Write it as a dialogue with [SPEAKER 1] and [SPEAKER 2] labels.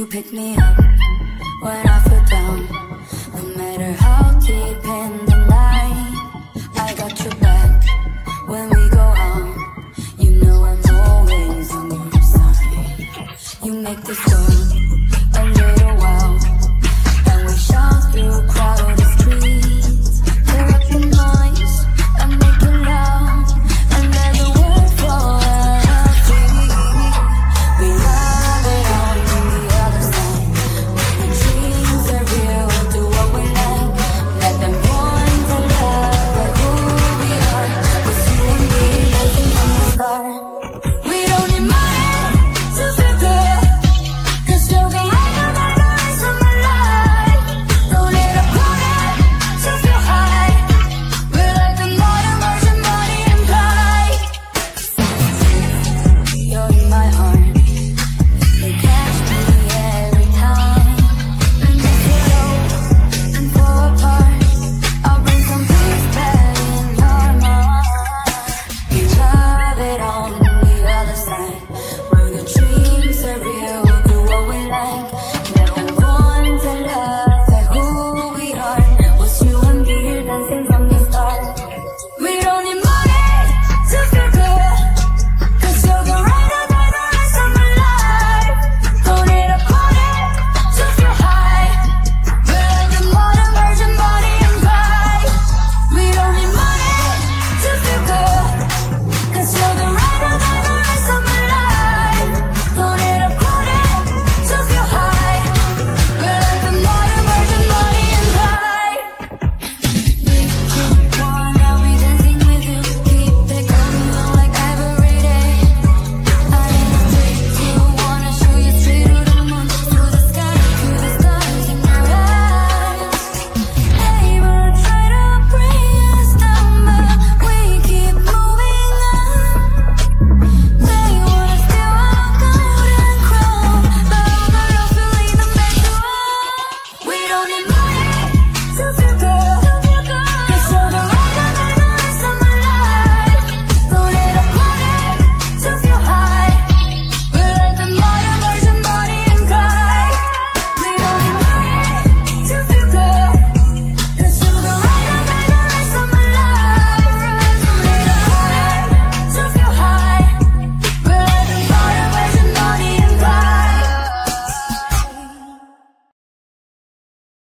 [SPEAKER 1] You pick me up when I feel down. No matter how deep in the night, I got your back when we go out. You know I'm always on your side. You make this world a